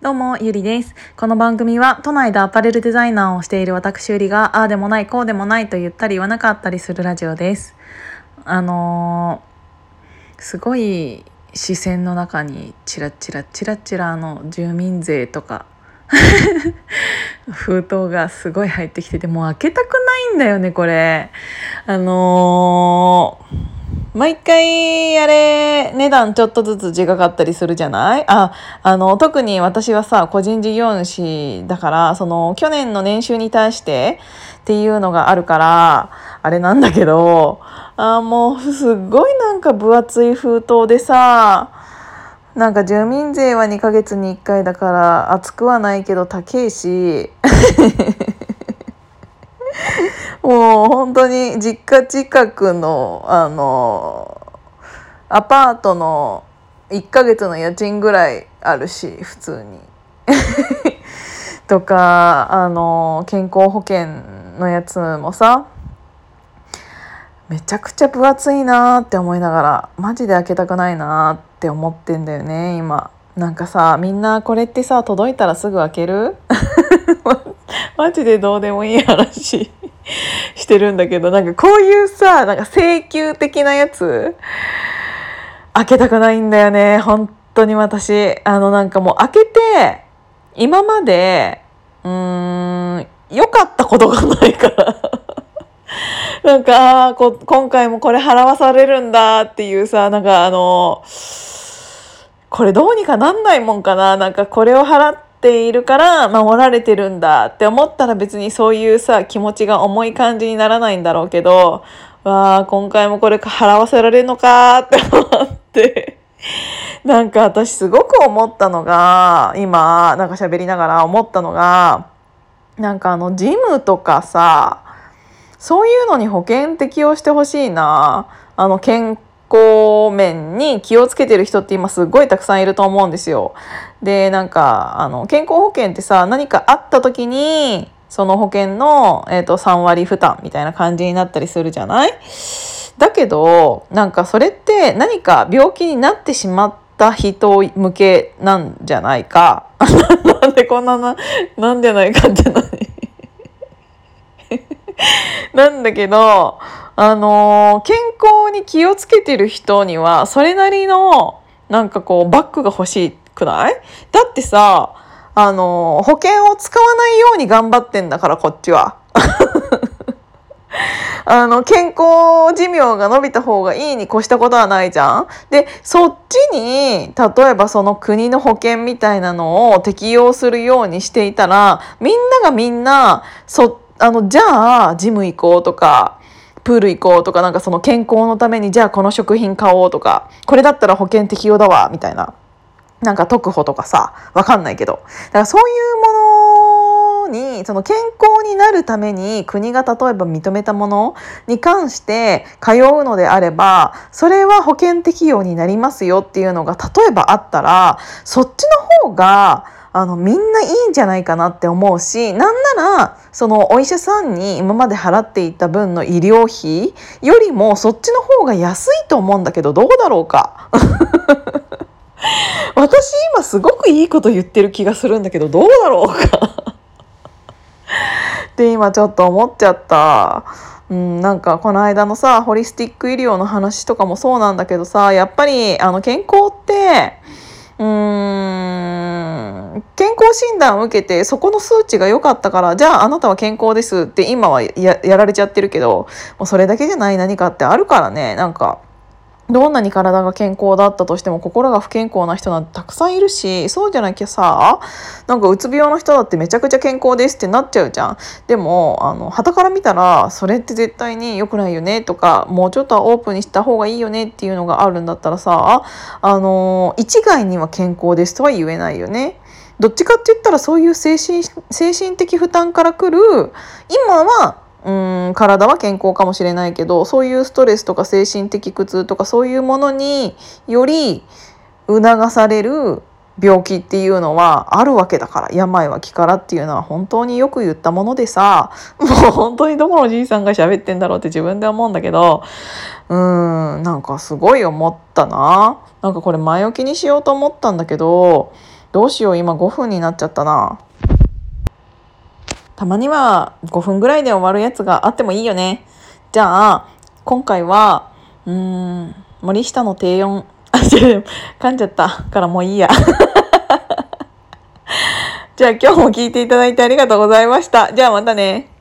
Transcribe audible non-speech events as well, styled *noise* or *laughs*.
どうも、ゆりです。この番組は、都内でアパレルデザイナーをしている私ゆりが、ああでもない、こうでもないと言ったり言わなかったりするラジオです。あのーすごい視線の中に、チラチラチラチラの住民税とか、*laughs* 封筒がすごい入ってきてて、もう開けたくないんだよね、これ。あのー毎回あれ値段ちょっとずつ違かったりするじゃない？ああの特に私はさ個人事業主だからその去年の年収に対してっていうのがあるからあれなんだけどあもうすっごいなんか分厚い封筒でさなんか住民税は2ヶ月に1回だから厚くはないけど高いしもう本当に実家近くのあのアパートの1ヶ月の家賃ぐらいあるし普通に。*laughs* とかあの健康保険のやつもさめちゃくちゃ分厚いなって思いながらマジで開けたくないなって思ってんだよね今。なんかさみんなこれってさ届いたらすぐ開ける？*laughs* マジでどうでもいい話してるんだけどなんかこういうさなんか請求的なやつ開けたくないんだよね。本当に私。あのなんかもう開けて今までうーん良かったことがないから。*laughs* なんか今回もこれ払わされるんだっていうさなんかあのこれどうにかなんないもんかな。なんかこれを払ってているから守られてるんだって思ったら別にそういうさ気持ちが重い感じにならないんだろうけどわあ今回もこれ払わせられるのかって思って。なんか私すごく思ったのが今なんか喋りながら思ったのがなんかあのジムとかさそういうのに保険適用してほしいな。あの健康面に気をつけてる人って今すごいたくさんいると思うんですよ。でなんかあの健康保険ってさ何かあった時にその保険の、えー、と3割負担みたいな感じになったりするじゃない？だけどなんかそれって何か病気になってしまった人向けなんじゃないか？*laughs* なんでこんなな、なんじゃないかって何 *laughs* なんだけど、あのー健康に気をつけてる人にはそれなりのなんかこうバッグが欲しくない？だってさ、あのー保険を使わないように頑張ってんだからこっちは。*laughs* あの健康寿命が伸びた方がいいに越したことはないじゃん。でそっちに例えばその国の保険みたいなのを適用するようにしていたらみんながみんなそあのじゃあジム行こうとかプール行こうとかなんかその健康のためにじゃあこの食品買おうとかこれだったら保険適用だわみたいななんか特保とかさわかんないけど。だからそういうものにその健康になるために国が例えば認めたものに関して通うのであればそれは保険適用になりますよっていうのが例えばあったらそっちの方があのみんないいんじゃないかなって思うしなんならそのお医者さんに今まで払っていた分の医療費よりもそっちの方が安いと思うんだけどどうだろうか *laughs* 私今すごくいいこと言ってる気がするんだけどどうだろうか *laughs* って今ちょっと思っちゃった。うん、なんかこの間のさホリスティック医療の話とかもそうなんだけどさやっぱりあの健康ってうーん健康診断を受けてそこの数値が良かったからじゃああなたは健康ですって今はやられちゃってるけどもうそれだけじゃない何かってあるからねなんかどんなに体が健康だったとしても心が不健康な人なんてたくさんいるしそうじゃなきゃさなんかうつ病の人だってめちゃくちゃ健康ですってなっちゃうじゃん。でもあの傍から見たらそれって絶対に良くないよねとかもうちょっとはオープンにした方がいいよねっていうのがあるんだったらさあの一概には健康ですとは言えないよね。どっちかって言ったらそういう精神精神的負担からくる今はうん体は健康かもしれないけどそういうストレスとか精神的苦痛とかそういうものにより促される病気っていうのはあるわけだから病は気からっていうのは本当によく言ったものでさ *laughs* もう本当にどこのじいさんが喋ってんだろうって自分で思うんだけどうーんなんかすごい思ったな。なんかこれ前置きにしようと思ったんだけどどうしよう今5分になっちゃったな。たまには5分ぐらいで終わるやつがあってもいいよね。じゃあ今回はうん森下の低音。あ噛んじゃった。からもういいや。*laughs* じゃあ今日も聞いていただいてありがとうございました。じゃあまたね。